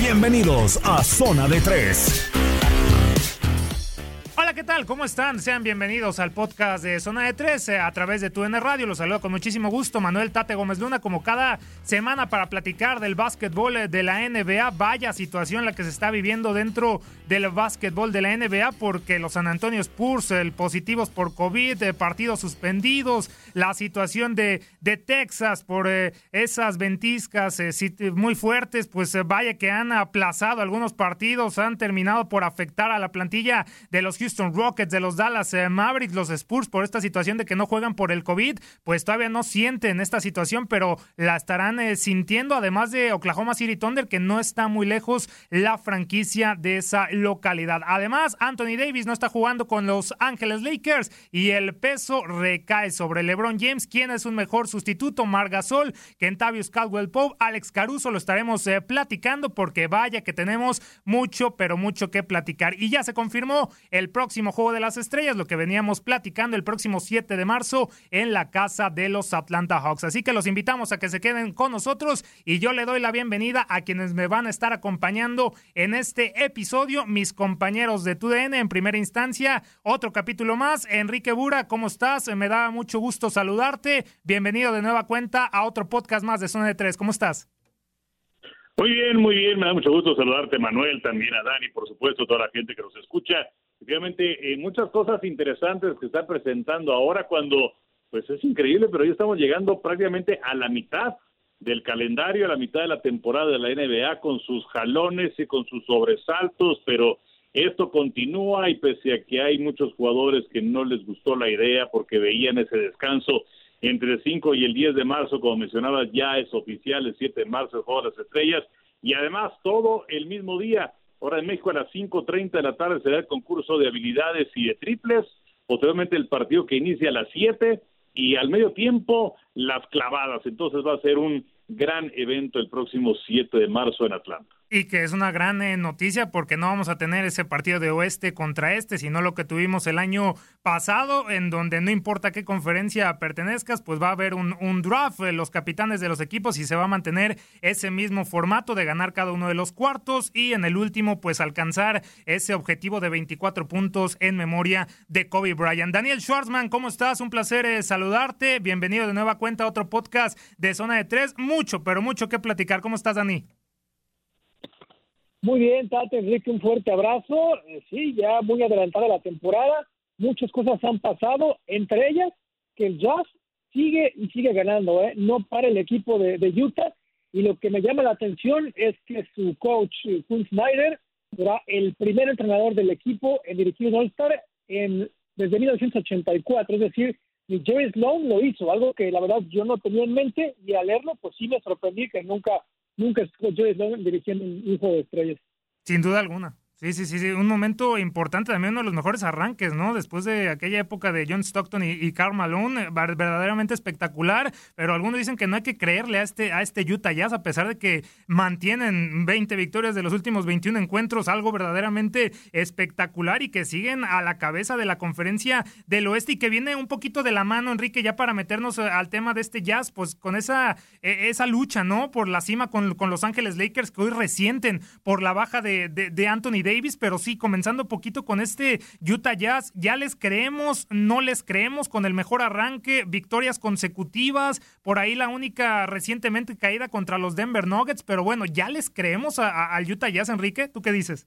Bienvenidos a Zona de Tres. ¿Qué tal? ¿Cómo están? Sean bienvenidos al podcast de Zona de 13 a través de TUN Radio. Los saludo con muchísimo gusto Manuel Tate Gómez Luna, como cada semana para platicar del básquetbol de la NBA. Vaya situación la que se está viviendo dentro del básquetbol de la NBA porque los San Antonio Spurs, el positivos por COVID, eh, partidos suspendidos, la situación de, de Texas por eh, esas ventiscas eh, muy fuertes, pues vaya que han aplazado algunos partidos, han terminado por afectar a la plantilla de los Houston Rockets, de los Dallas Mavericks, los Spurs por esta situación de que no juegan por el COVID, pues todavía no sienten esta situación, pero la estarán sintiendo, además de Oklahoma City Thunder, que no está muy lejos la franquicia de esa localidad. Además, Anthony Davis no está jugando con los Ángeles Lakers y el peso recae sobre LeBron James. ¿Quién es un mejor sustituto? Margasol, Kentavious Caldwell Pope, Alex Caruso, lo estaremos eh, platicando porque vaya que tenemos mucho, pero mucho que platicar. Y ya se confirmó el próximo Juego de las Estrellas, lo que veníamos platicando el próximo 7 de marzo en la casa de los Atlanta Hawks. Así que los invitamos a que se queden con nosotros y yo le doy la bienvenida a quienes me van a estar acompañando en este episodio mis compañeros de TUDN en primera instancia. Otro capítulo más. Enrique Bura, ¿cómo estás? Me da mucho gusto saludarte. Bienvenido de nueva cuenta a otro podcast más de Zona de Tres. ¿Cómo estás? Muy bien, muy bien. Me da mucho gusto saludarte, Manuel, también a Dani, por supuesto, toda la gente que nos escucha. Efectivamente, eh, muchas cosas interesantes que está presentando ahora cuando, pues es increíble, pero ya estamos llegando prácticamente a la mitad del calendario a la mitad de la temporada de la NBA con sus jalones y con sus sobresaltos, pero esto continúa y pese a que hay muchos jugadores que no les gustó la idea porque veían ese descanso entre el 5 y el 10 de marzo, como mencionaba, ya es oficial, el 7 de marzo el Juego de las Estrellas, y además todo el mismo día, ahora en México a las 5.30 de la tarde será el concurso de habilidades y de triples, posteriormente el partido que inicia a las 7, y al medio tiempo las clavadas. Entonces va a ser un gran evento el próximo 7 de marzo en Atlanta. Y que es una gran eh, noticia porque no vamos a tener ese partido de oeste contra este, sino lo que tuvimos el año pasado, en donde no importa qué conferencia pertenezcas, pues va a haber un, draft, eh, los capitanes de los equipos, y se va a mantener ese mismo formato de ganar cada uno de los cuartos y en el último, pues alcanzar ese objetivo de 24 puntos en memoria de Kobe Bryant. Daniel Schwartzman, ¿cómo estás? Un placer eh, saludarte. Bienvenido de nueva cuenta a otro podcast de Zona de Tres. Mucho, pero mucho que platicar. ¿Cómo estás, Dani? Muy bien, Tate, Enrique, un fuerte abrazo. Eh, sí, ya muy adelantada la temporada, muchas cosas han pasado, entre ellas que el Jazz sigue y sigue ganando, ¿eh? no para el equipo de, Utah. Y lo que me llama la atención es que su coach, Quinn Snyder, será el primer entrenador del equipo en dirigir un All-Star desde 1984, es decir, Jerry Sloan lo hizo, algo que la verdad yo no tenía en mente y al leerlo pues sí me sorprendí que nunca nunca estuvo Joe Sloan dirigiendo un hijo de estrellas. Sin duda alguna. Sí, sí, sí, sí, un momento importante, también uno de los mejores arranques, ¿no? Después de aquella época de John Stockton y, y Karl Malone, eh, verdaderamente espectacular, pero algunos dicen que no hay que creerle a este, a este Utah Jazz, a pesar de que mantienen 20 victorias de los últimos 21 encuentros, algo verdaderamente espectacular y que siguen a la cabeza de la conferencia del oeste y que viene un poquito de la mano, Enrique, ya para meternos eh, al tema de este Jazz, pues con esa, eh, esa lucha, ¿no? Por la cima con, con Los Ángeles Lakers que hoy resienten por la baja de, de, de Anthony Davis, pero sí, comenzando poquito con este Utah Jazz, ya les creemos, no les creemos con el mejor arranque, victorias consecutivas, por ahí la única recientemente caída contra los Denver Nuggets, pero bueno, ya les creemos al Utah Jazz, Enrique, ¿tú qué dices?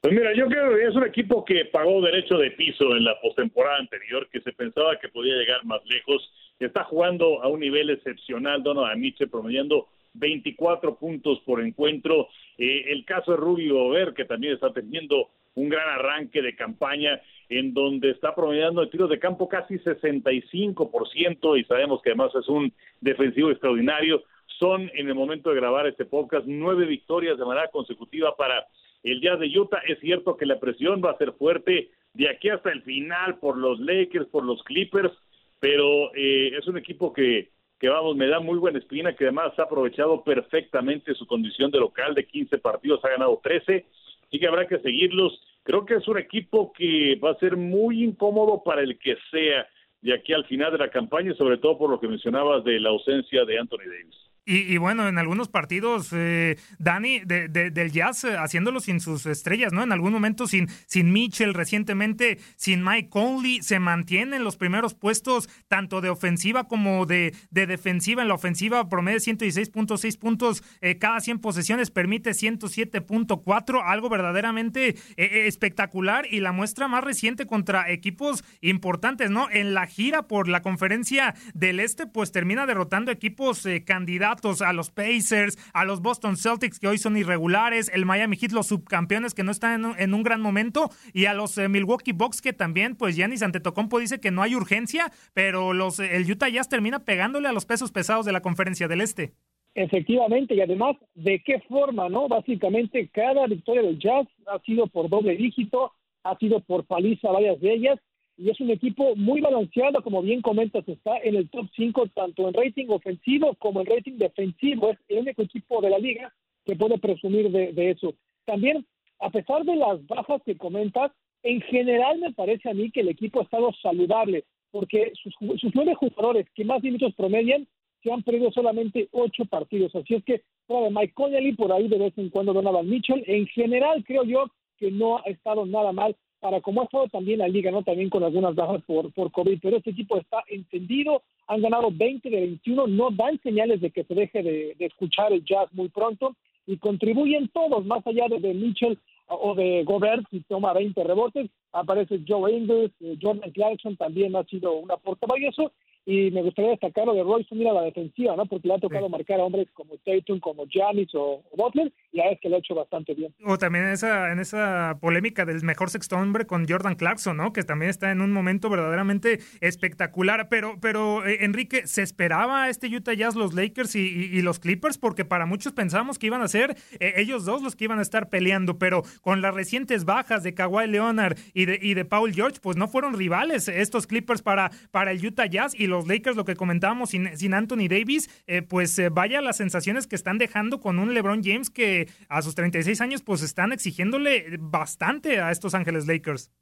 Pues mira, yo creo que es un equipo que pagó derecho de piso en la postemporada anterior, que se pensaba que podía llegar más lejos. Está jugando a un nivel excepcional Donovan Mitchell, promediando 24 puntos por encuentro. Eh, el caso de Rubio Ver, que también está teniendo un gran arranque de campaña en donde está promediando de tiros de campo casi 65% y sabemos que además es un defensivo extraordinario. Son en el momento de grabar este podcast nueve victorias de manera consecutiva para el Jazz de Utah. Es cierto que la presión va a ser fuerte de aquí hasta el final por los Lakers, por los Clippers, pero eh, es un equipo que, que, vamos, me da muy buena espina, que además ha aprovechado perfectamente su condición de local de 15 partidos, ha ganado 13, y que habrá que seguirlos. Creo que es un equipo que va a ser muy incómodo para el que sea de aquí al final de la campaña, sobre todo por lo que mencionabas de la ausencia de Anthony Davis. Y, bueno, en algunos partidos, eh, Dani, del Jazz, eh, haciéndolo sin sus estrellas, ¿no? En algún momento sin, sin Mitchell, recientemente sin Mike Conley, se mantiene en los primeros puestos, tanto de ofensiva como de, de defensiva. En la ofensiva, promedio 116.6 puntos eh, cada 100 posesiones, permite 107.4, algo verdaderamente espectacular y la muestra más reciente contra equipos importantes, ¿no? En la gira por la conferencia del Este, pues termina derrotando equipos candidatos a los Pacers, a los Boston Celtics que hoy son irregulares, el Miami Heat, los subcampeones que no están en, un gran momento y a los eh, Milwaukee Bucks que también, pues Giannis Antetokounmpo dice que no hay urgencia, pero los el Utah Jazz termina pegándole a los pesos pesados de la Conferencia del Este. Efectivamente, y además, ¿de qué forma, no? Básicamente, cada victoria del Jazz ha sido por doble dígito, ha sido por paliza varias de ellas, y es un equipo muy balanceado, como bien comentas, está en el top 5 tanto en rating ofensivo como en rating defensivo. Es el único equipo de la liga que puede presumir de, eso. También, a pesar de las bajas que comentas, en general me parece a mí que el equipo ha estado saludable, porque sus, nueve jugadores que más minutos promedian se han perdido solamente ocho partidos. Así es que, fuera Mike Connelly, por ahí de vez en cuando Donovan Mitchell, en general creo yo que no ha estado nada mal para como ha estado también la liga, ¿no? También con algunas bajas por, por COVID, pero este equipo está encendido, han ganado 20 de 21, no dan señales de que se deje de, escuchar el jazz muy pronto y contribuyen todos, más allá de, Mitchell o de Gobert, si toma 20 rebotes, aparece Joe Ingles, eh, Jordan Clarkson también ha sido un aporte valioso y me gustaría destacar lo de Royce mira la defensiva, ¿no? Porque le ha tocado marcar a hombres como Tatum, como Giannis o, Butler, y a que lo ha hecho bastante bien. O también en esa, en esa polémica del mejor sexto hombre con Jordan Clarkson, ¿no? Que también está en un momento verdaderamente espectacular. Pero, pero eh, Enrique, ¿se esperaba este Utah Jazz, los Lakers y, los Clippers? Porque para muchos pensábamos que iban a ser eh, ellos dos los que iban a estar peleando, pero con las recientes bajas de Kawhi Leonard y de, y de Paul George, pues no fueron rivales estos Clippers para, para el Utah Jazz y los los Lakers, lo que comentábamos sin, Anthony Davis, eh, pues eh, vaya las sensaciones que están dejando con un LeBron James que a sus 36 años pues están exigiéndole bastante a estos Ángeles Lakers.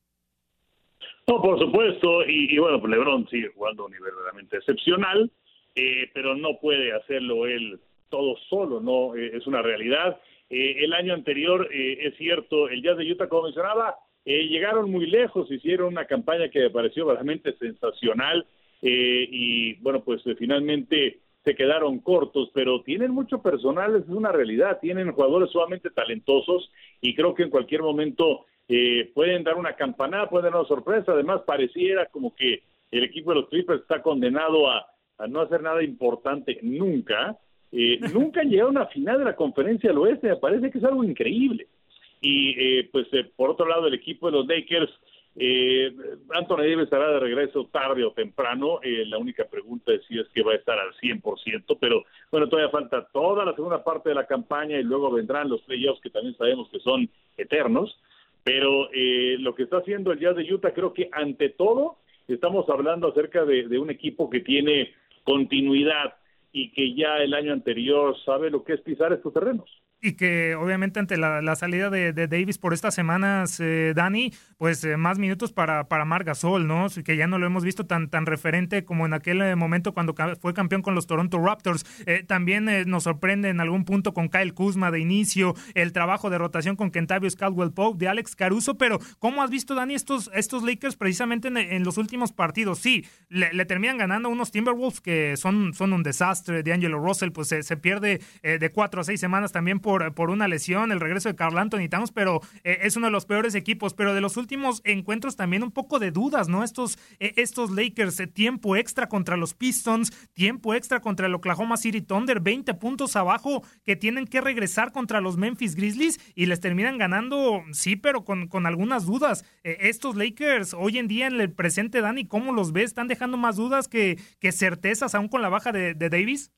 No, por supuesto, y, bueno, pues LeBron sigue jugando a un nivel realmente excepcional, eh, pero no puede hacerlo él todo solo, ¿no? es una realidad. el año anterior, es cierto, el Jazz de Utah, como mencionaba, llegaron muy lejos, hicieron una campaña que me pareció realmente sensacional, eh, y bueno, pues eh, finalmente se quedaron cortos, pero tienen mucho personal, es una realidad, tienen jugadores sumamente talentosos y creo que en cualquier momento eh, pueden dar una campanada, pueden dar una sorpresa, además pareciera como que el equipo de los Clippers está condenado a, no hacer nada importante nunca, nunca han llegado a una final de la conferencia del oeste, me parece que es algo increíble. Y pues por otro lado el equipo de los Lakers, eh, Anthony Davis estará de regreso tarde o temprano. Eh, la única pregunta es si es que va a estar al 100%, pero bueno, todavía falta toda la segunda parte de la campaña y luego vendrán los playoffs que también sabemos que son eternos. Pero eh, lo que está haciendo el Jazz de Utah, creo que ante todo estamos hablando acerca de, de un equipo que tiene continuidad y que ya el año anterior sabe lo que es pisar estos terrenos. Y que obviamente ante la, salida de, Davis por estas semanas, eh, Dani, pues eh, más minutos para, para Mar ¿no? Que ya no lo hemos visto tan, tan referente como en aquel eh, momento cuando fue campeón con los Toronto Raptors. también nos sorprende en algún punto con Kyle Kuzma de inicio, el trabajo de rotación con Kentavious Caldwell Pope, de Alex Caruso, pero ¿cómo has visto, Dani, estos, estos Lakers precisamente en, los últimos partidos? Sí, le, terminan ganando unos Timberwolves que son, son un desastre. De Angelo Russell, pues se, pierde de cuatro a seis semanas también por por, una lesión, el regreso de Carl Anthony Towns, pero eh, es uno de los peores equipos. Pero de los últimos encuentros también un poco de dudas, ¿no? Estos, eh, estos Lakers, eh, tiempo extra contra los Pistons, tiempo extra contra el Oklahoma City Thunder, 20 puntos abajo que tienen que regresar contra los Memphis Grizzlies y les terminan ganando, sí, pero con, con algunas dudas. estos Lakers hoy en día en el presente, Dani, ¿cómo los ves? ¿Están dejando más dudas que, que certezas aún con la baja de, de Davis?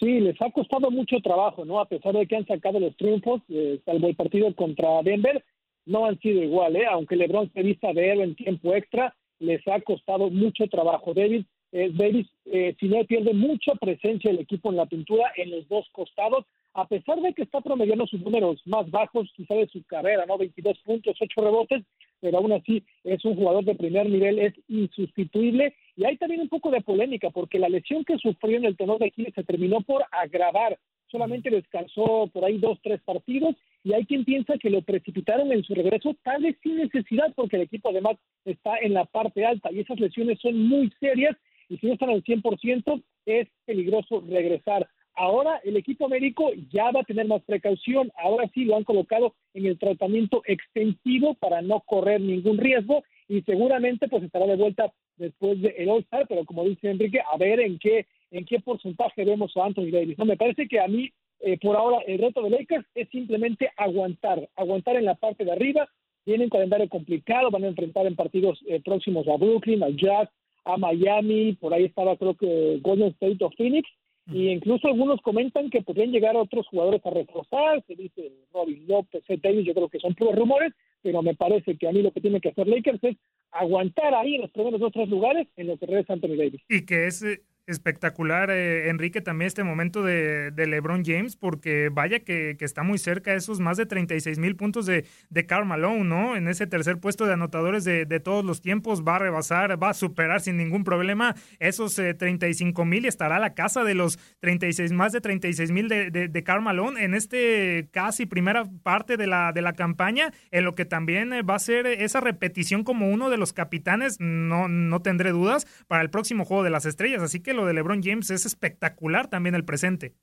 Sí, les ha costado mucho trabajo, ¿no? A pesar de que han sacado los triunfos, eh, salvo el partido contra Denver, no han sido igual, ¿eh? Aunque LeBron se vista de héroe en tiempo extra, les ha costado mucho trabajo. David, eh, Davis, eh, si no pierde mucha presencia el equipo en la pintura en los dos costados, a pesar de que está promediando sus números más bajos quizá de su carrera, ¿no? 22 puntos, 8 rebotes, pero aún así es un jugador de primer nivel, es insustituible. Y hay también un poco de polémica, porque la lesión que sufrió en el tenor de Aquiles se terminó por agravar. Solamente descansó por ahí dos, tres partidos, y hay quien piensa que lo precipitaron en su regreso, tal vez sin necesidad, porque el equipo además está en la parte alta, y esas lesiones son muy serias, y si no están al 100%, es peligroso regresar. Ahora el equipo médico ya va a tener más precaución. Ahora sí lo han colocado en el tratamiento extensivo para no correr ningún riesgo y seguramente pues estará de vuelta después del All-Star, pero como dice Enrique, a ver en qué en qué porcentaje vemos a Anthony Davis. No, me parece que a mí eh, por ahora el reto de Lakers es simplemente aguantar, aguantar en la parte de arriba. Tienen un calendario complicado, van a enfrentar en partidos eh, próximos a Brooklyn, al Jazz, a Miami, por ahí estaba creo que Golden State of Phoenix, y incluso algunos comentan que podrían llegar otros jugadores a reforzar, se dice Robin López, Davis, yo creo que son puros rumores, pero me parece que a mí lo que tiene que hacer Lakers es aguantar ahí en los primeros dos tres lugares en los que regresa Anthony Davis. Y que es espectacular, eh, Enrique, también este momento de, LeBron James, porque vaya que, está muy cerca de esos más de 36 mil puntos de, de Karl Malone, ¿no? En ese tercer puesto de anotadores de, todos los tiempos, va a rebasar, va a superar sin ningún problema esos 35 eh, mil y estará a la casa de los 36, más de 36 mil de, de, Karl Malone en este casi primera parte de la, de la campaña, en lo que también eh, va a ser esa repetición como uno de los capitanes, no, no tendré dudas, para el próximo juego de las estrellas. Así que de LeBron James es espectacular también el presente.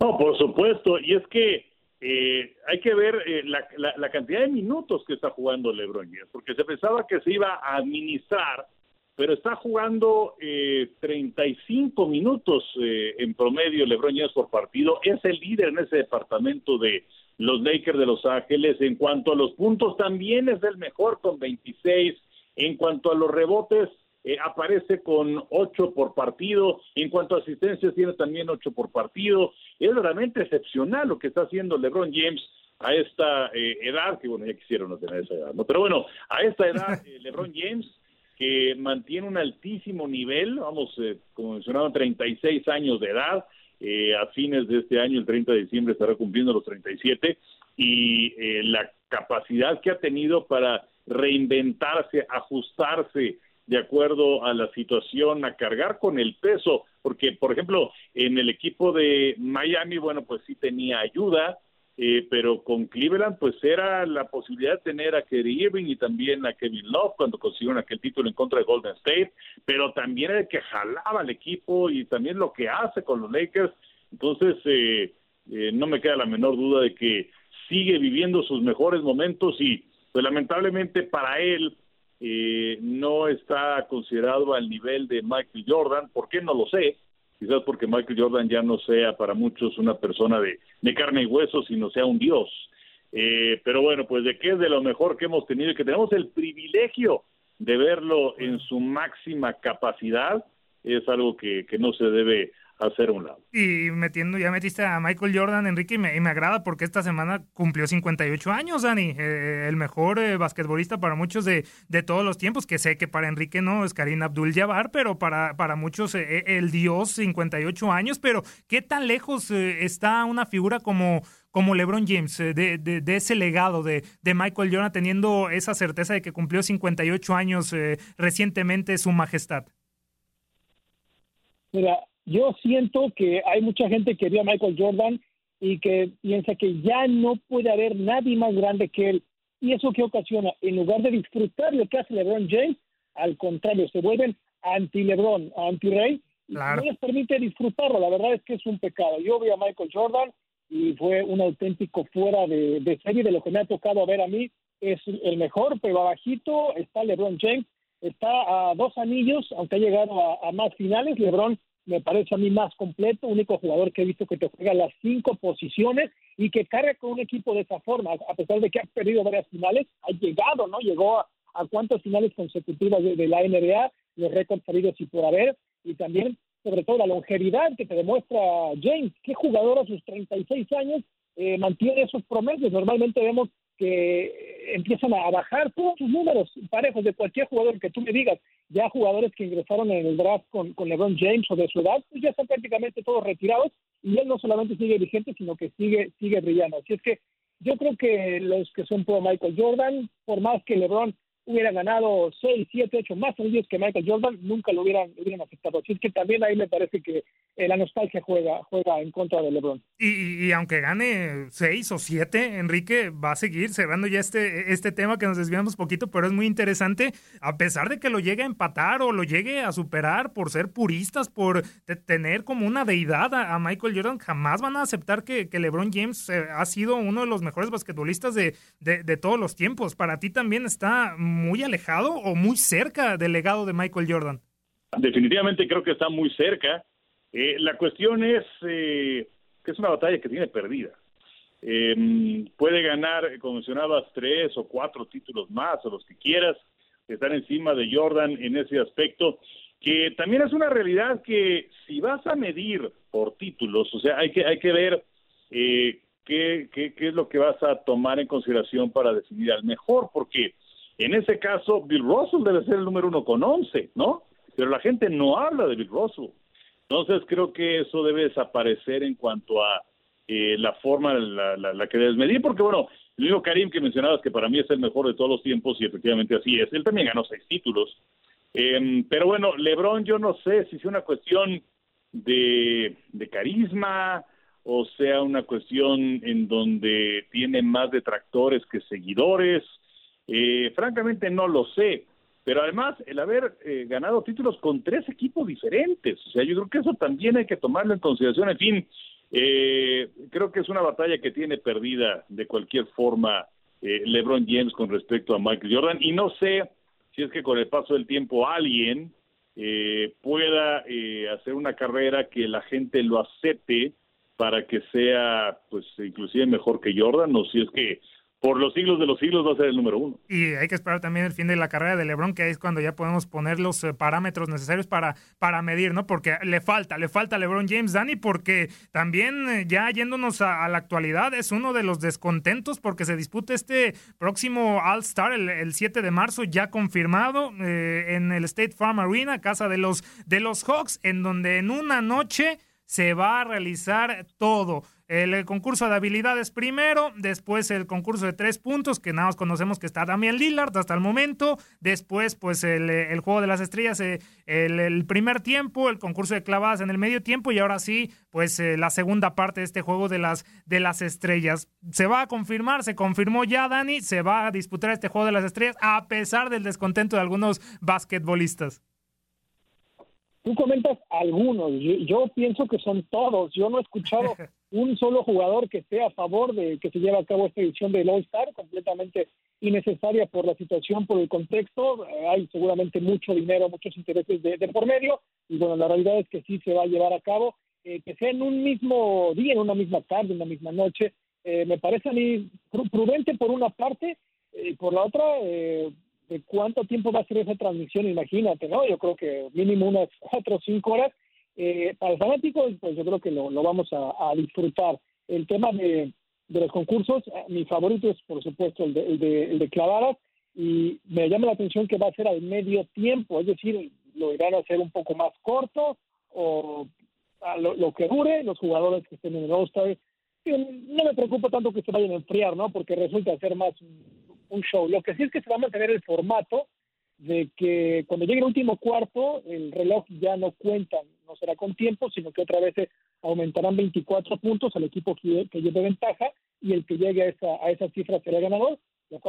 No, por supuesto, y es que eh, hay que ver eh, la, cantidad de minutos que está jugando LeBron James, porque se pensaba que se iba a administrar, pero está jugando eh, 35 minutos eh, en promedio LeBron James por partido, es el líder en ese departamento de los Lakers de Los Ángeles, en cuanto a los puntos también es el mejor con 26, en cuanto a los rebotes eh, aparece con ocho por partido, en cuanto a asistencias tiene también ocho por partido. Es realmente excepcional lo que está haciendo LeBron James a esta eh, edad, que bueno, ya quisieron no tener esa edad, ¿no? Pero bueno, a esta edad, eh, LeBron James, que mantiene un altísimo nivel, vamos, como mencionaba, 36 años de edad, a fines de este año, el 30 de diciembre, estará cumpliendo los 37, y la capacidad que ha tenido para reinventarse, ajustarse, de acuerdo a la situación, a cargar con el peso, porque, por ejemplo, en el equipo de Miami, bueno, pues sí tenía ayuda, eh, pero con Cleveland, pues era la posibilidad de tener a Kerry Irving y también a Kevin Love cuando consiguieron aquel título en contra de Golden State, pero también el que jalaba al equipo y también lo que hace con los Lakers. Entonces, eh, eh, no me queda la menor duda de que sigue viviendo sus mejores momentos y, pues lamentablemente para él, eh, no está considerado al nivel de Michael Jordan. ¿Por qué? No lo sé. Quizás porque Michael Jordan ya no sea para muchos una persona de, carne y hueso, sino sea un dios. Eh, pero bueno, pues de qué es de lo mejor que hemos tenido y que tenemos el privilegio de verlo en su máxima capacidad, es algo que, que no se debe hacer un lado. Y metiendo, ya metiste a Michael Jordan, Enrique, y me, me agrada porque esta semana cumplió 58 años, Dani, eh, el mejor eh, basquetbolista para muchos de, de, todos los tiempos, que sé que para Enrique no es Karim Abdul-Jabbar, pero para, para muchos eh, el dios 58 años, pero ¿qué tan lejos está una figura como como LeBron James, de, de, de, ese legado de, de, Michael Jordan, teniendo esa certeza de que cumplió 58 años recientemente su majestad? Mira, yo siento que hay mucha gente que vio a Michael Jordan y que piensa que ya no puede haber nadie más grande que él. ¿Y eso qué ocasiona? En lugar de disfrutar lo que hace LeBron James, al contrario, se vuelven anti-LeBron, anti-Rey, y no les permite disfrutarlo. La verdad es que es un pecado. Yo vi a Michael Jordan y fue un auténtico fuera de, serie de lo que me ha tocado ver a mí. Es el mejor, pero abajito está LeBron James. Está a dos anillos, aunque ha llegado a, a más finales. LeBron me parece a mí más completo, único jugador que he visto que te juega las cinco posiciones y que carga con un equipo de esa forma, a pesar de que ha perdido varias finales, ha llegado, ¿no? Llegó a, cuántas finales consecutivas de, la NBA, los récords salidos y por haber, y también, sobre todo, la longevidad que te demuestra James, qué jugador a sus 36 años eh, mantiene esos promedios. Normalmente vemos que empiezan a bajar todos sus números parejos de cualquier jugador que tú me digas. Ya jugadores que ingresaron en el draft con, con LeBron James o de su edad, pues ya están prácticamente todos retirados y él no solamente sigue vigente, sino que sigue, sigue brillando. Así es que yo creo que los que son pro Michael Jordan, por más que LeBron hubiera ganado 6, 7, 8 más anillos que Michael Jordan, nunca lo hubieran, hubieran aceptado. Así es que también ahí me parece que eh, la nostalgia juega, juega en contra de LeBron. Y, y, aunque gane 6 o 7, Enrique va a seguir cerrando ya este, este tema que nos desviamos poquito, pero es muy interesante, a pesar de que lo llegue a empatar o lo llegue a superar por ser puristas, por tener como una deidad a, Michael Jordan, jamás van a aceptar que, que LeBron James eh, ha sido uno de los mejores basquetbolistas de, de, de todos los tiempos. Para ti también está muy alejado o muy cerca del legado de Michael Jordan? Definitivamente creo que está muy cerca. Eh, la cuestión es eh, que es una batalla que tiene perdida. Eh, puede ganar, como mencionabas, tres o cuatro títulos más o los que quieras, estar encima de Jordan en ese aspecto, que también es una realidad que si vas a medir por títulos, o sea, hay que, hay que ver qué, qué, qué es lo que vas a tomar en consideración para decidir al mejor, porque en ese caso, Bill Russell debe ser el número uno con 11, ¿no? Pero la gente no habla de Bill Russell. Entonces creo que eso debe desaparecer en cuanto a eh, la forma la, la, que debes medir, porque bueno, el mismo Karim que mencionabas que para mí es el mejor de todos los tiempos y efectivamente así es, él también ganó seis títulos. Em, pero bueno, Lebron yo no sé si es una cuestión de, de carisma o sea una cuestión en donde tiene más detractores que seguidores eh, francamente no lo sé, pero además el haber eh, ganado títulos con tres equipos diferentes, o sea, yo creo que eso también hay que tomarlo en consideración. En fin, eh, creo que es una batalla que tiene perdida de cualquier forma LeBron James con respecto a Michael Jordan y no sé si es que con el paso del tiempo alguien pueda hacer una carrera que la gente lo acepte para que sea pues inclusive mejor que Jordan o si es que por los siglos de los siglos va a ser el número uno. Y hay que esperar también el fin de la carrera de LeBron, que es cuando ya podemos poner los eh, parámetros necesarios para, para medir, ¿no? Porque le falta, le falta a LeBron James, Dani, porque también eh, ya yéndonos a, la actualidad es uno de los descontentos porque se disputa este próximo All-Star el, 7 de marzo, ya confirmado eh, en el State Farm Arena, casa de los, de los Hawks, en donde en una noche se va a realizar todo. El, concurso de habilidades primero, después el concurso de tres puntos, que nada más conocemos que está Damian Lillard hasta el momento, después pues el, juego de las estrellas, eh, el, primer tiempo, el concurso de clavadas en el medio tiempo y ahora sí pues eh, la segunda parte de este juego de las, de las estrellas. Se va a confirmar, se confirmó ya Dani, se va a disputar este juego de las estrellas a pesar del descontento de algunos basquetbolistas. Tú comentas algunos, yo, pienso que son todos. Yo no he escuchado un solo jugador que esté a favor de que se lleve a cabo esta edición del All-Star, completamente innecesaria por la situación, por el contexto. Eh, hay seguramente mucho dinero, muchos intereses de, por medio, y bueno, la realidad es que sí se va a llevar a cabo. Eh, que sea en un mismo día, en una misma tarde, en una misma noche, eh, me parece a mí prudente por una parte, y por la otra, de cuánto tiempo va a ser esa transmisión, imagínate, ¿no? Yo creo que mínimo unas cuatro o cinco horas eh, para el fanático, pues yo creo que lo, vamos a, disfrutar. El tema de, los concursos, eh, mi favorito es por supuesto el de, el de, el de clavadas y me llama la atención que va a ser al medio tiempo, es decir, lo irán a hacer un poco más corto o lo, que dure, los jugadores que estén en el All-Star. No me preocupa tanto que se vayan a enfriar, ¿no? Porque resulta ser más un show. Lo que sí es que se va a mantener el formato de que cuando llegue el último cuarto, el reloj ya no cuenta, será con tiempo, sino que otra vez aumentarán 24 puntos al equipo que, que lleve ventaja y el que llegue a esa, a esa cifra será ganador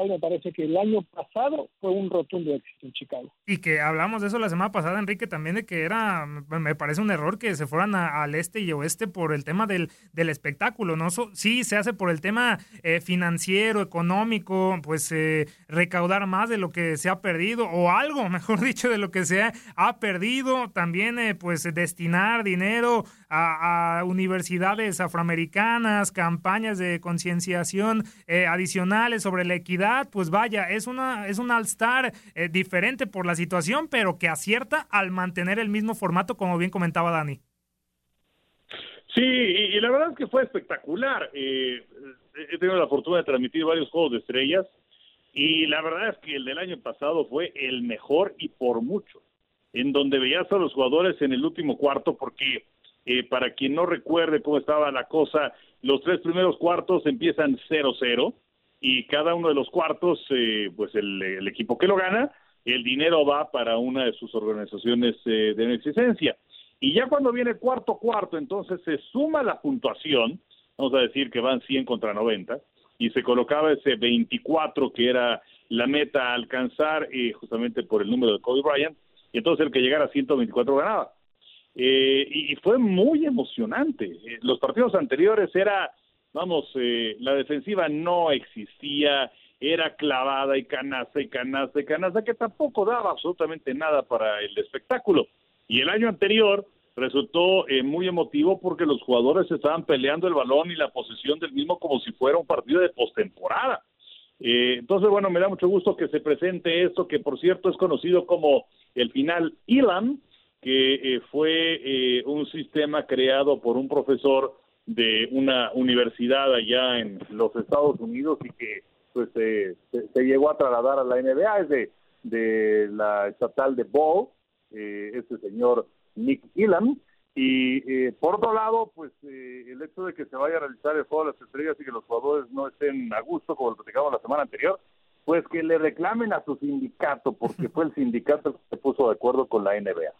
me parece que el año pasado fue un rotundo éxito en Chicago. Y que hablamos de eso la semana pasada, Enrique, también de que era, me parece un error que se fueran al este y oeste por el tema del, del espectáculo, ¿no? sí, se hace por el tema eh, financiero, económico, pues eh, recaudar más de lo que se ha perdido, o algo, mejor dicho, de lo que se ha, perdido, también eh, pues destinar dinero a, universidades afroamericanas, campañas de concienciación adicionales sobre la equidad, pues vaya, es una es un All-Star eh, diferente por la situación, pero que acierta al mantener el mismo formato, como bien comentaba Dani. Sí, y, la verdad es que fue espectacular. Eh, he tenido la fortuna de transmitir varios juegos de estrellas y la verdad es que el del año pasado fue el mejor y por mucho, en donde veías a los jugadores en el último cuarto porque eh, para quien no recuerde cómo estaba la cosa, los tres primeros cuartos empiezan 0-0 y cada uno de los cuartos, eh, pues el, equipo que lo gana, el dinero va para una de sus organizaciones eh, de beneficencia. Y ya cuando viene cuarto cuarto, entonces se suma la puntuación, vamos a decir que van 100 contra 90, y se colocaba ese 24 que era la meta a alcanzar eh, justamente por el número de Kobe Bryant, y entonces el que llegara a 124 ganaba. Eh, y, y, fue muy emocionante. los partidos anteriores era vamos, eh, la defensiva no existía, era clavada y canasta y canasta y canasta, que tampoco daba absolutamente nada para el espectáculo. Y el año anterior resultó eh, muy emotivo porque los jugadores estaban peleando el balón y la posesión del mismo como si fuera un partido de postemporada. Eh, entonces, bueno, me da mucho gusto que se presente esto, que por cierto es conocido como el final ILAM, que fue un sistema creado por un profesor de una universidad allá en los Estados Unidos y que pues se, llegó a trasladar a la NBA, es de, de la estatal de Ball, eh, este señor Nick Elam. Y eh, por otro lado, pues eh, el hecho de que se vaya a realizar el juego de las estrellas y que los jugadores no estén a gusto, como lo platicamos la semana anterior, pues que le reclamen a su sindicato, porque fue el sindicato que se puso de acuerdo con la NBA.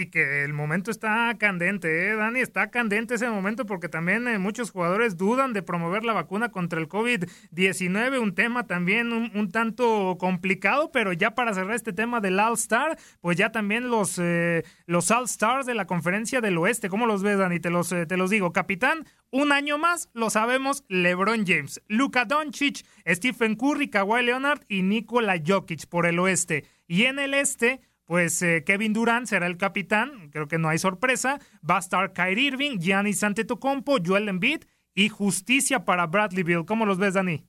Y que el momento está candente, ¿eh, Dani? Está candente ese momento porque también eh, muchos jugadores dudan de promover la vacuna contra el COVID-19, un tema también un, tanto complicado, pero ya para cerrar este tema del All-Star, pues ya también los, eh, los All-Stars de la conferencia del oeste, ¿cómo los ves, Dani? Te los, te los digo, capitán, un año más, lo sabemos, LeBron James, Luka Doncic, Stephen Curry, Kawhi Leonard y Nikola Jokic por el oeste. Y en el este pues eh, Kevin Durant será el capitán, creo que no hay sorpresa. Va a estar Kyrie Irving, Giannis Antetokounmpo, Joel Embiid y justicia para Bradley Bill. ¿Cómo los ves, Dani?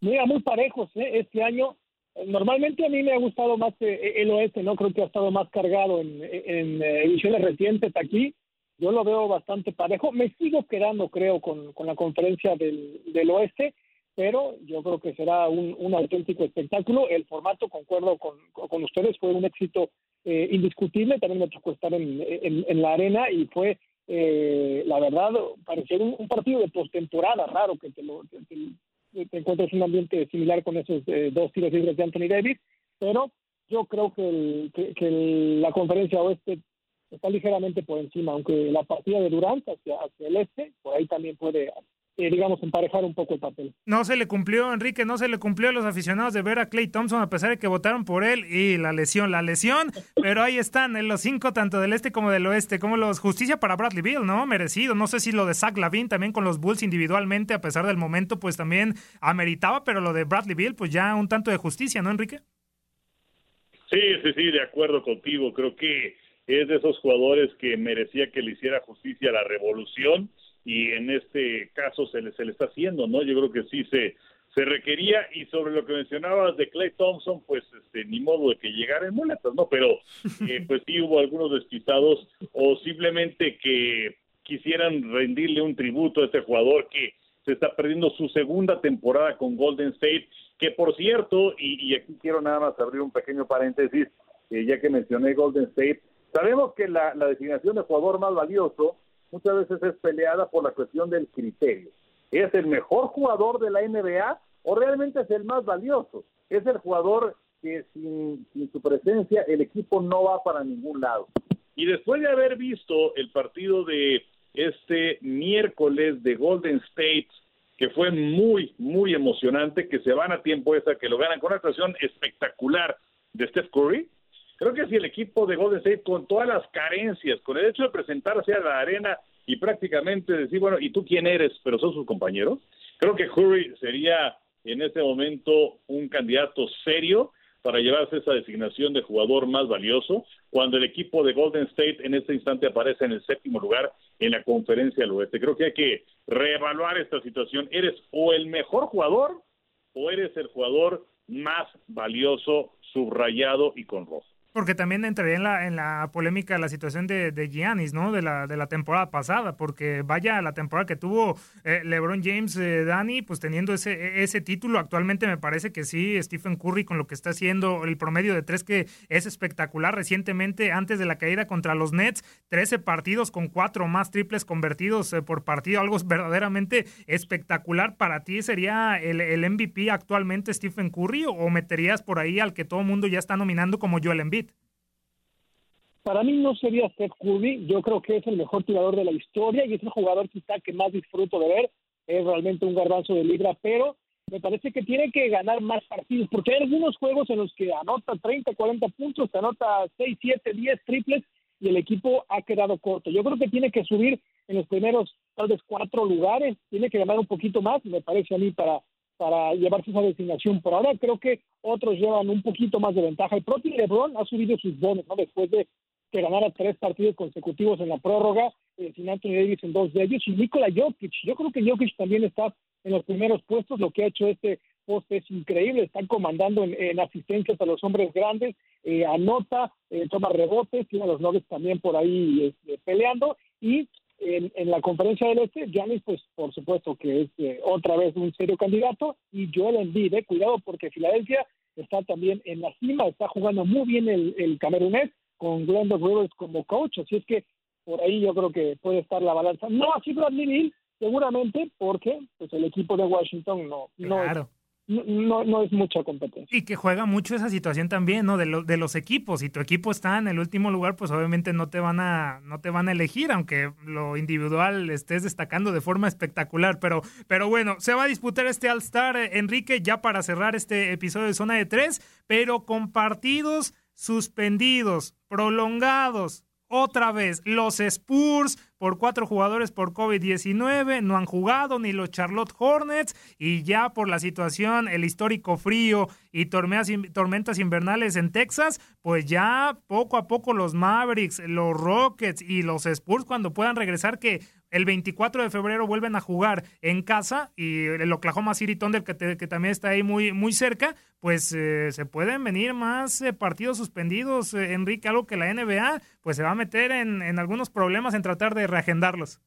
Mira, muy parejos ¿eh? este año. Normalmente a mí me ha gustado más eh, el oeste, ¿no? Creo que ha estado más cargado en, en, ediciones recientes aquí. Yo lo veo bastante parejo. Me sigo quedando, creo, con, con la conferencia del, del oeste pero yo creo que será un, auténtico espectáculo. El formato, concuerdo con, ustedes, fue un éxito eh, indiscutible. También me tocó estar en, la arena y fue, eh, la verdad, parecía un, partido de postemporada, raro que te, lo, te, encuentres un ambiente similar con esos eh, dos tiros libres de Anthony Davis, pero yo creo que, que, la conferencia oeste está ligeramente por encima, aunque la partida de Durant hacia, hacia el este, por ahí también puede eh, digamos, emparejar un poco el papel. No se le cumplió, Enrique, no se le cumplió a los aficionados de ver a Clay Thompson a pesar de que votaron por él y la lesión, la lesión, pero ahí están en los cinco, tanto del este como del oeste, como los justicia para Bradley Bill, ¿no? Merecido. No sé si lo de Zach Lavin también con los Bulls individualmente, a pesar del momento, pues también ameritaba, pero lo de Bradley Bill, pues ya un tanto de justicia, ¿no, Enrique? Sí, sí, sí, de acuerdo contigo. Creo que es de esos jugadores que merecía que le hiciera justicia a la revolución y en este caso se le, se le está haciendo, ¿no? Yo creo que sí se, se requería y sobre lo que mencionabas de Clay Thompson, pues este, ni modo de que llegara en muletas, ¿no? Pero eh, pues sí hubo algunos despistados o simplemente que quisieran rendirle un tributo a este jugador que se está perdiendo su segunda temporada con Golden State, que por cierto, y, aquí quiero nada más abrir un pequeño paréntesis, eh, ya que mencioné Golden State, sabemos que la, la designación de jugador más valioso muchas veces es peleada por la cuestión del criterio. ¿Es el mejor jugador de la NBA o realmente es el más valioso? Es el jugador que sin, su presencia el equipo no va para ningún lado. Y después de haber visto el partido de este miércoles de Golden State, que fue muy, muy emocionante, que se van a tiempo esa, que lo ganan con una actuación espectacular de Steph Curry. Creo que si el equipo de Golden State, con todas las carencias, con el hecho de presentarse a la arena y prácticamente decir, bueno, ¿y tú quién eres? Pero son sus compañeros. Creo que Curry sería en este momento un candidato serio para llevarse esa designación de jugador más valioso, cuando el equipo de Golden State en este instante aparece en el séptimo lugar en la conferencia del oeste. Creo que hay que reevaluar esta situación. ¿Eres o el mejor jugador o eres el jugador más valioso, subrayado y con rojo? Porque también entraría en la, en la polémica la situación de, Giannis, ¿no? De la, de la temporada pasada, porque vaya la temporada que tuvo eh, LeBron James, eh, Dani, pues teniendo ese, ese título, actualmente me parece que sí, Stephen Curry con lo que está haciendo, el promedio de tres que es espectacular. Recientemente, antes de la caída contra los Nets, 13 partidos con cuatro más triples convertidos eh, por partido, algo verdaderamente espectacular. ¿Para ti sería el, el MVP actualmente Stephen Curry o meterías por ahí al que todo mundo ya está nominando como Joel Embiid? Para mí no sería Steph Curry, yo creo que es el mejor tirador de la historia y es el jugador quizá que más disfruto de ver, es realmente un garbanzo de libra, pero me parece que tiene que ganar más partidos, porque hay algunos juegos en los que anota 30, 40 puntos, anota 6, 7, 10 triples y el equipo ha quedado corto. Yo creo que tiene que subir en los primeros tal vez cuatro lugares, tiene que ganar un poquito más, me parece a mí, para, para llevarse esa designación. Por ahora creo que otros llevan un poquito más de ventaja. El propio LeBron ha subido sus bonos, ¿no? Después de que ganara tres partidos consecutivos en la prórroga, eh, sin Anthony Davis en dos de ellos, y Nikola Jokic. Yo creo que Jokic también está en los primeros puestos, lo que ha hecho este poste es increíble, están comandando en, asistencias a los hombres grandes, eh, anota, eh, toma rebotes, tiene a los Nuggets también por ahí este, peleando, y en, la conferencia del Este, Giannis, pues por supuesto que es eh, otra vez un serio candidato, y Joel Embiid, eh, cuidado porque Filadelfia está también en la cima, está jugando muy bien el, el camerunés, con Glenda Rivers como coach, así es que por ahí yo creo que puede estar la balanza. No así Bradley Bill, seguramente, porque pues el equipo de Washington no, no, no, no, es mucha competencia. Y que juega mucho esa situación también, ¿no? De, de los equipos. Si tu equipo está en el último lugar, pues obviamente no te van a, no te van a elegir, aunque lo individual estés destacando de forma espectacular. Pero, pero bueno, se va a disputar este All-Star, eh, Enrique, ya para cerrar este episodio de Zona de Tres, pero con partidos suspendidos, prolongados. Otra vez, los Spurs por cuatro jugadores por COVID-19 no han jugado ni los Charlotte Hornets y ya por la situación, el histórico frío y tormentas invernales en Texas, pues ya poco a poco los Mavericks, los Rockets y los Spurs cuando puedan regresar que el 24 de febrero vuelven a jugar en casa y el Oklahoma City Thunder, que, que también está ahí muy, muy cerca, pues eh, se pueden venir más eh, partidos suspendidos, eh, Enrique, algo que la NBA pues se va a meter en, en algunos problemas en tratar de reagendarlos.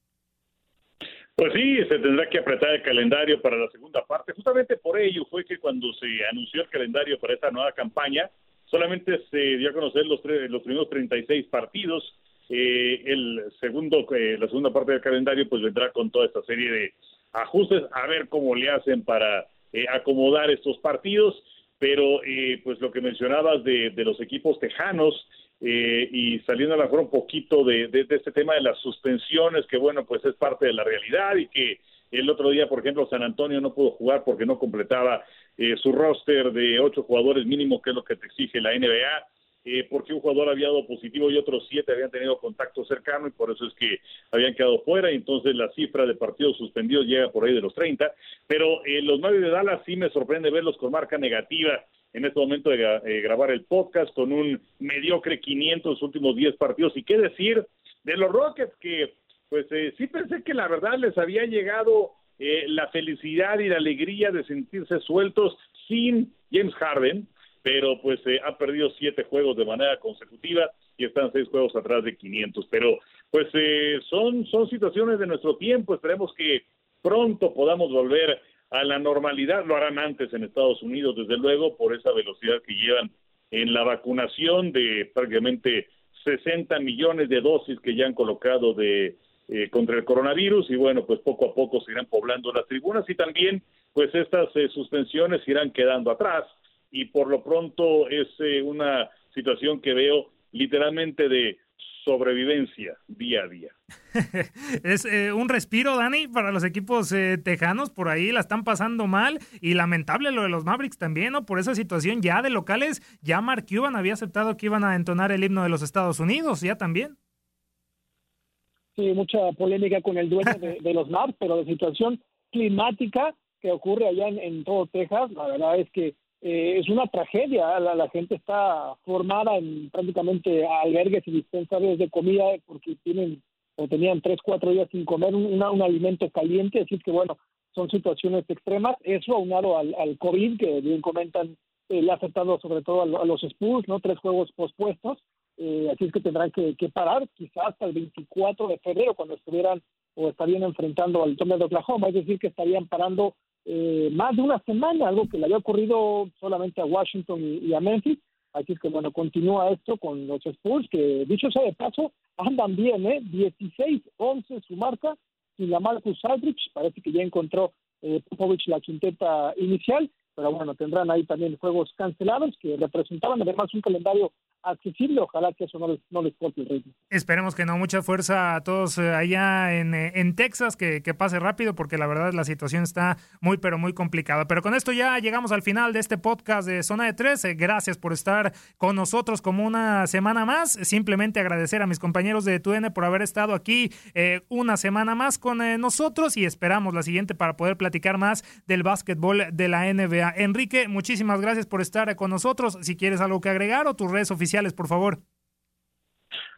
Pues sí, se tendrá que apretar el calendario para la segunda parte. Justamente por ello fue que cuando se anunció el calendario para esta nueva campaña, solamente se dio a conocer los, los primeros 36 partidos eh, el segundo, eh, la segunda parte del calendario pues vendrá con toda esta serie de ajustes a ver cómo le hacen para eh, acomodar estos partidos, pero eh, pues lo que mencionabas de, de los equipos tejanos y saliendo a la mejor un poquito de, de, de, este tema de las suspensiones, que bueno, pues es parte de la realidad y que el otro día, por ejemplo, San Antonio no pudo jugar porque no completaba su roster de ocho jugadores mínimo, que es lo que te exige la NBA eh, porque un jugador había dado positivo y otros siete habían tenido contacto cercano y por eso es que habían quedado fuera. Y entonces la cifra de partidos suspendidos llega por ahí de los 30, pero eh, los nueve de Dallas sí me sorprende verlos con marca negativa en este momento de eh, grabar el podcast con un mediocre 500 los últimos 10 partidos. Y qué decir de los Rockets que pues sí pensé que la verdad les había llegado eh, la felicidad y la alegría de sentirse sueltos sin James Harden, pero pues eh, ha perdido siete juegos de manera consecutiva y están seis juegos atrás de 500. Pero pues eh, son, son situaciones de nuestro tiempo, esperemos que pronto podamos volver a la normalidad, lo harán antes en Estados Unidos, desde luego, por esa velocidad que llevan en la vacunación de prácticamente 60 millones de dosis que ya han colocado de eh, contra el coronavirus. Y bueno, pues poco a poco se irán poblando las tribunas y también pues estas eh, suspensiones irán quedando atrás y por lo pronto es eh, una situación que veo literalmente de sobrevivencia día a día. es eh, un respiro, Dani, para los equipos eh, tejanos. Por ahí la están pasando mal. Y lamentable lo de los Mavericks también, ¿no? Por esa situación ya de locales, ya Mark Cuban había aceptado que iban a entonar el himno de los Estados Unidos, ya también. Sí, mucha polémica con el dueño de, los Mavs, pero la situación climática que ocurre allá en todo Texas, la verdad es que eh, es una tragedia. La, gente está formada en prácticamente albergues y dispensarios de comida porque tienen o tenían tres, cuatro días sin comer un, alimento caliente. Así que, bueno, son situaciones extremas. Eso aunado al, al COVID, que bien comentan, eh, le ha afectado sobre todo a, los Spurs, ¿no? Tres juegos pospuestos. Eh, así es que tendrán que, parar quizás hasta el 24 de febrero cuando estuvieran o estarían enfrentando al Thunder de Oklahoma. Es decir, que estarían parando eh, más de una semana, algo que le había ocurrido solamente a Washington y, a Memphis. Así es que, bueno, continúa esto con los Spurs, que dicho sea de paso, andan bien, ¿eh? 16-11 su marca, sin la Marcus Aldrich, parece que ya encontró eh, Popovich la quinteta inicial, pero bueno, tendrán ahí también juegos cancelados que representaban además un calendario accesible. Ojalá que eso no les, no les corte el ritmo. Esperemos que no. Mucha fuerza a todos eh, allá en, eh, en Texas, que, que, pase rápido, porque la verdad la situación está muy, pero muy complicada. Pero con esto ya llegamos al final de este podcast de Zona de 13. Gracias por estar con nosotros como una semana más. Simplemente agradecer a mis compañeros de TUN por haber estado aquí eh, una semana más con nosotros y esperamos la siguiente para poder platicar más del básquetbol de la NBA. Enrique, muchísimas gracias por estar con nosotros. Si quieres algo que agregar o tus redes oficiales por favor.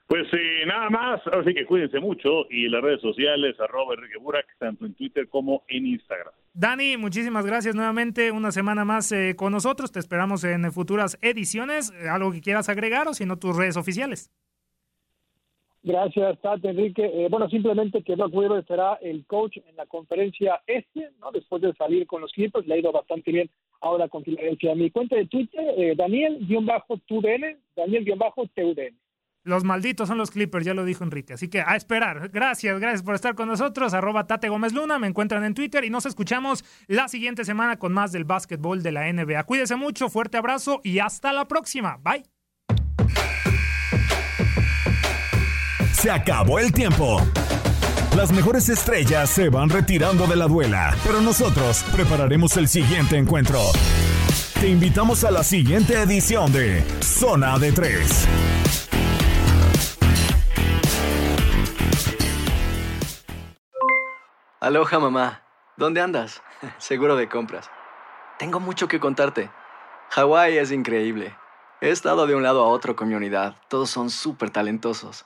Pues eh, nada más, así que cuídense mucho y las redes sociales, arroba Enrique Burak, tanto en Twitter como en Instagram. Dani, muchísimas gracias nuevamente, una semana más eh, con nosotros, te esperamos en futuras ediciones, algo que quieras agregar o si no tus redes oficiales. Gracias, Tate, Enrique. Eh, bueno, simplemente que Doc Weaver será el coach en la conferencia este, ¿no? Después de salir con los Clippers, le ha ido bastante bien ahora con Filadelfia. Mi cuenta de Twitter, eh, Daniel-TUDN, Daniel-TUDN. Los malditos son los Clippers, ya lo dijo Enrique. Así que a esperar. Gracias, gracias por estar con nosotros. Arroba Tate Gómez Luna, me encuentran en Twitter y nos escuchamos la siguiente semana con más del básquetbol de la NBA. Cuídese mucho, fuerte abrazo y hasta la próxima. Bye. Se acabó el tiempo. Las mejores estrellas se van retirando de la duela, pero nosotros prepararemos el siguiente encuentro. Te invitamos a la siguiente edición de Zona de Tres. Aloha mamá, ¿dónde andas? Seguro de compras. Tengo mucho que contarte. Hawái es increíble. He estado de un lado a otro con mi unidad. Todos son súper talentosos.